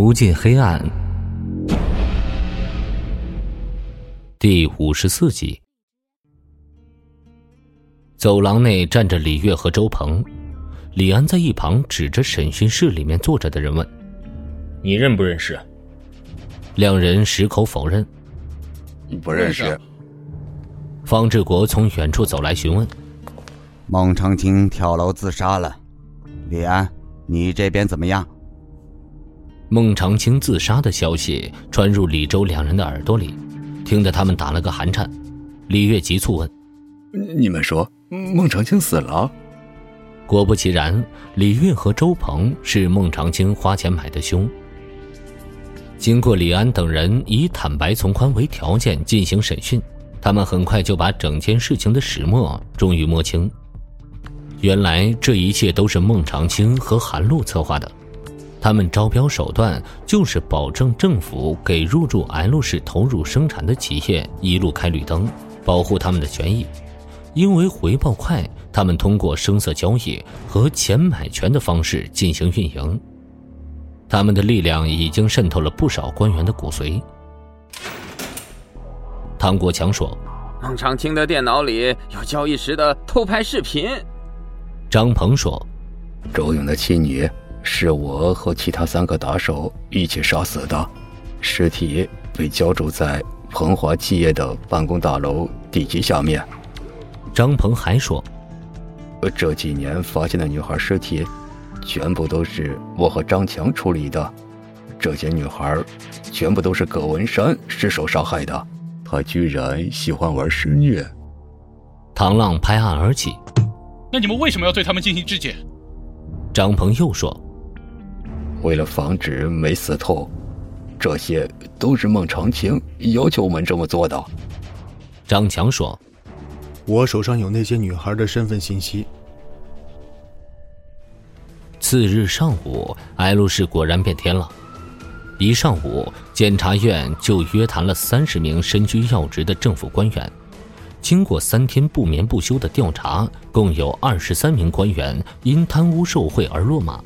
无尽黑暗，第五十四集。走廊内站着李月和周鹏，李安在一旁指着审讯室里面坐着的人问：“你认不认识？”两人矢口否认：“不认识。”方志国从远处走来询问：“孟长青跳楼自杀了，李安，你这边怎么样？”孟长青自杀的消息传入李周两人的耳朵里，听得他们打了个寒颤。李月急促问：“你们说孟长青死了？”果不其然，李月和周鹏是孟长青花钱买的凶。经过李安等人以坦白从宽为条件进行审讯，他们很快就把整件事情的始末终于摸清。原来这一切都是孟长青和韩露策划的。他们招标手段就是保证政府给入驻 L 市投入生产的企业一路开绿灯，保护他们的权益。因为回报快，他们通过声色交易和钱买权的方式进行运营。他们的力量已经渗透了不少官员的骨髓。唐国强说：“孟长青的电脑里有交易时的偷拍视频。”张鹏说：“周勇的妻女。”是我和其他三个打手一起杀死的，尸体被浇筑在鹏华企业的办公大楼地基下面。张鹏还说：“这几年发现的女孩尸体，全部都是我和张强处理的。这些女孩，全部都是葛文山失手杀害的。他居然喜欢玩施虐。”唐浪拍案而起：“那你们为什么要对他们进行肢解？”张鹏又说。为了防止没死透，这些都是孟长青要求我们这么做的。张强说：“我手上有那些女孩的身份信息。”次日上午，L 市果然变天了。一上午，检察院就约谈了三十名身居要职的政府官员。经过三天不眠不休的调查，共有二十三名官员因贪污受贿而落马。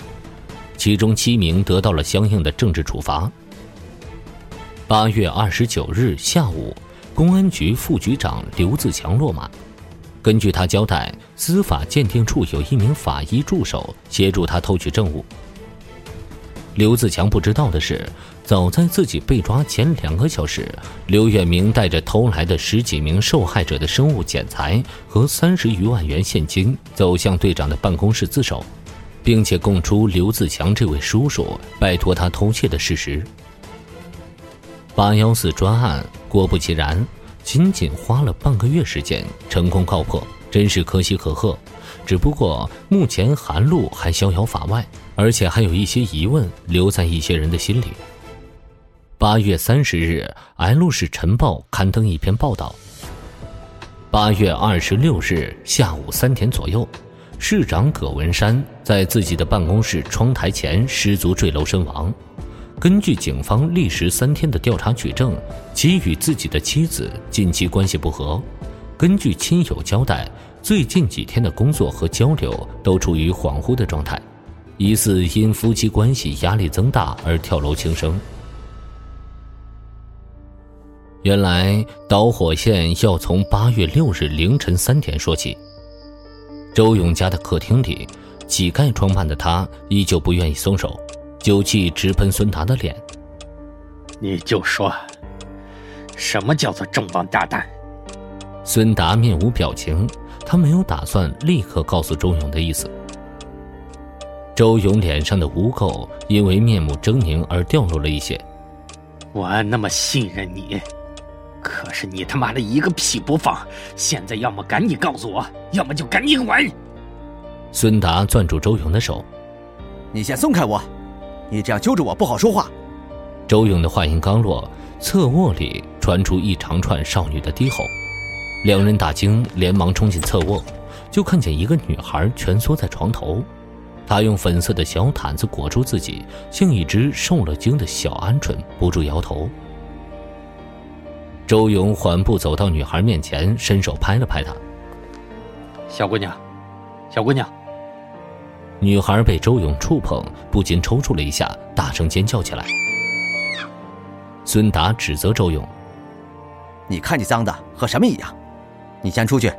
其中七名得到了相应的政治处罚。八月二十九日下午，公安局副局长刘自强落马。根据他交代，司法鉴定处有一名法医助手协助他偷取证物。刘自强不知道的是，早在自己被抓前两个小时，刘远明带着偷来的十几名受害者的生物检材和三十余万元现金，走向队长的办公室自首。并且供出刘自强这位叔叔拜托他偷窃的事实。八幺四专案果不其然，仅仅花了半个月时间成功告破，真是可喜可贺。只不过目前韩露还逍遥法外，而且还有一些疑问留在一些人的心里。八月三十日，《L 市晨报》刊登一篇报道。八月二十六日下午三点左右。市长葛文山在自己的办公室窗台前失足坠楼身亡。根据警方历时三天的调查取证，其与自己的妻子近期关系不和。根据亲友交代，最近几天的工作和交流都处于恍惚的状态，疑似因夫妻关系压力增大而跳楼轻生。原来导火线要从八月六日凌晨三点说起。周勇家的客厅里，乞丐装扮的他依旧不愿意松手，酒气直喷孙达的脸。你就说，什么叫做重磅炸弹？孙达面无表情，他没有打算立刻告诉周勇的意思。周勇脸上的污垢因为面目狰狞而掉落了一些。我那么信任你。可是你他妈的一个屁不放！现在要么赶紧告诉我，要么就赶紧滚！孙达攥住周勇的手：“你先松开我，你这样揪着我不好说话。”周勇的话音刚落，侧卧里传出一长串少女的低吼，两人大惊，连忙冲进侧卧，就看见一个女孩蜷缩在床头，她用粉色的小毯子裹住自己，像一只受了惊的小鹌鹑，不住摇头。周勇缓步走到女孩面前，伸手拍了拍她。小姑娘，小姑娘。女孩被周勇触碰，不禁抽搐了一下，大声尖叫起来。孙达指责周勇：“你看你脏的和什么一样？你先出去，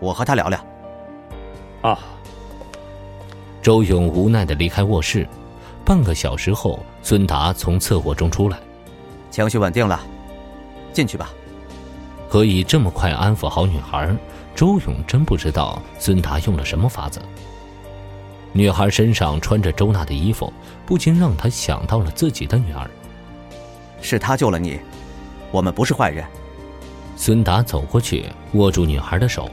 我和他聊聊。”啊。周勇无奈的离开卧室。半个小时后，孙达从侧卧中出来，情绪稳定了，进去吧。可以这么快安抚好女孩，周勇真不知道孙达用了什么法子。女孩身上穿着周娜的衣服，不禁让他想到了自己的女儿。是他救了你，我们不是坏人。孙达走过去，握住女孩的手。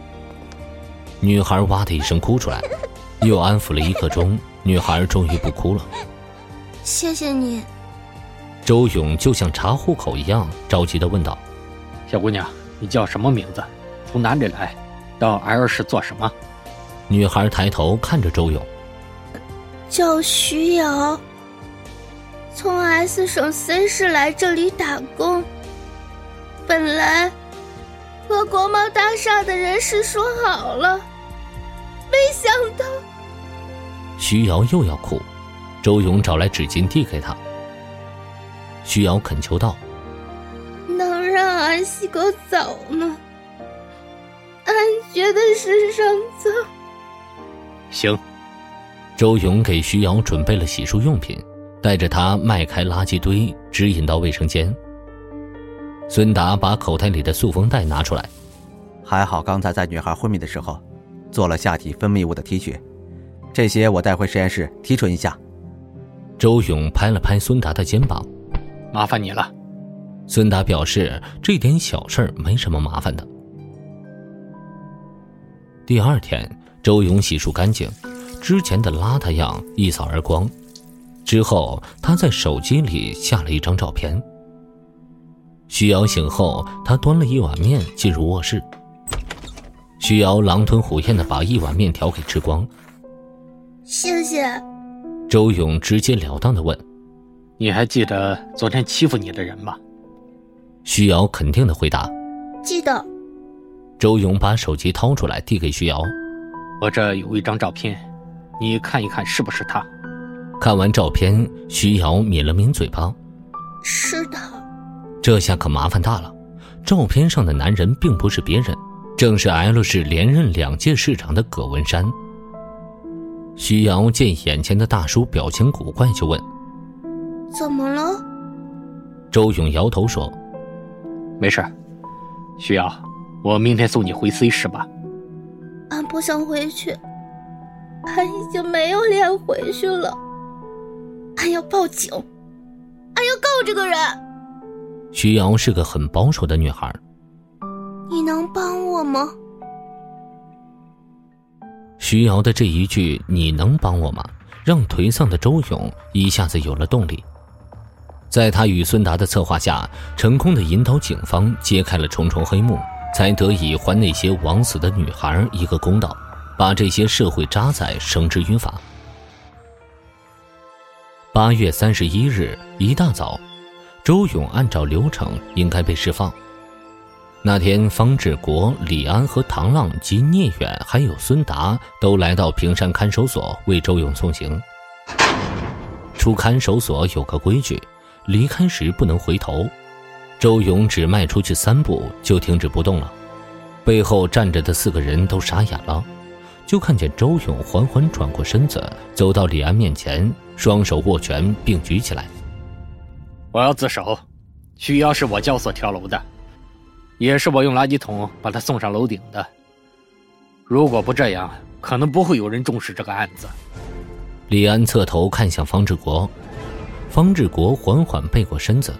女孩哇的一声哭出来，又安抚了一刻钟，女孩终于不哭了。谢谢你。周勇就像查户口一样着急的问道：“小姑娘，你叫什么名字？从哪里来？到 L 市做什么？”女孩抬头看着周勇，叫徐瑶。从 S 省 C 市来这里打工。本来和国贸大厦的人事说好了，没想到……徐瑶又要哭，周勇找来纸巾递给她。徐瑶恳求道：“能让俺洗个澡吗？俺觉得身上脏。”行。周勇给徐瑶准备了洗漱用品。带着她迈开垃圾堆，指引到卫生间。孙达把口袋里的塑封袋拿出来，还好刚才在女孩昏迷的时候，做了下体分泌物的提取，这些我带回实验室提纯一下。周勇拍了拍孙达的肩膀，麻烦你了。孙达表示这点小事没什么麻烦的。第二天，周勇洗漱干净，之前的邋遢样一扫而光。之后，他在手机里下了一张照片。徐瑶醒后，他端了一碗面进入卧室。徐瑶狼吞虎咽的把一碗面条给吃光。谢谢。周勇直截了当的问：“你还记得昨天欺负你的人吗？”徐瑶肯定的回答：“记得。”周勇把手机掏出来递给徐瑶：“我这有一张照片，你看一看是不是他？”看完照片，徐瑶抿了抿嘴巴：“是的。”这下可麻烦大了。照片上的男人并不是别人，正是 L 市连任两届市长的葛文山。徐瑶见眼前的大叔表情古怪，就问：“怎么了？”周勇摇头说：“没事。”徐瑶，我明天送你回 C 市吧。俺不想回去，俺已经没有脸回去了。俺要报警，俺要告这个人。徐瑶是个很保守的女孩。你能帮我吗？徐瑶的这一句“你能帮我吗”，让颓丧的周勇一下子有了动力。在他与孙达的策划下，成功的引导警方揭开了重重黑幕，才得以还那些枉死的女孩一个公道，把这些社会渣滓绳之于法。八月三十一日一大早，周勇按照流程应该被释放。那天，方志国、李安和唐浪及聂远还有孙达都来到平山看守所为周勇送行。出看守所有个规矩，离开时不能回头。周勇只迈出去三步就停止不动了，背后站着的四个人都傻眼了。就看见周勇缓缓转过身子，走到李安面前，双手握拳并举起来。我要自首，徐瑶是我教唆跳楼的，也是我用垃圾桶把他送上楼顶的。如果不这样，可能不会有人重视这个案子。李安侧头看向方志国，方志国缓缓背过身子，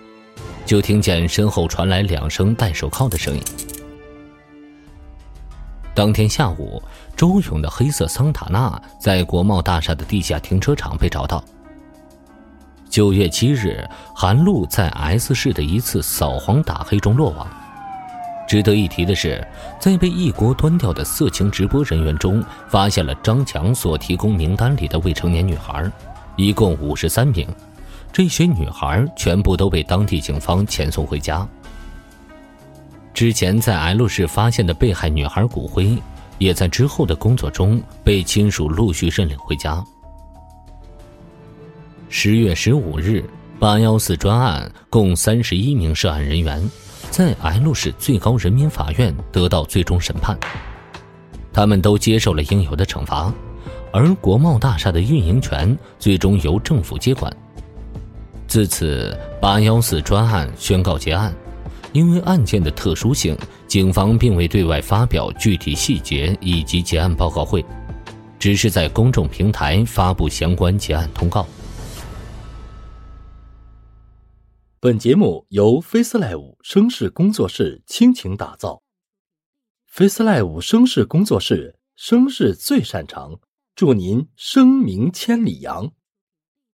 就听见身后传来两声戴手铐的声音。当天下午，周勇的黑色桑塔纳在国贸大厦的地下停车场被找到。九月七日，韩露在 S 市的一次扫黄打黑中落网。值得一提的是，在被一锅端掉的色情直播人员中，发现了张强所提供名单里的未成年女孩，一共五十三名。这些女孩全部都被当地警方遣送回家。之前在 L 市发现的被害女孩骨灰，也在之后的工作中被亲属陆续认领回家。十月十五日，八幺四专案共三十一名涉案人员，在 L 市最高人民法院得到最终审判，他们都接受了应有的惩罚，而国贸大厦的运营权最终由政府接管。自此，八幺四专案宣告结案。因为案件的特殊性，警方并未对外发表具体细节以及结案报告会，只是在公众平台发布相关结案通告。本节目由 FaceLive 声势工作室倾情打造，FaceLive 声势工作室声势最擅长，祝您声名千里扬。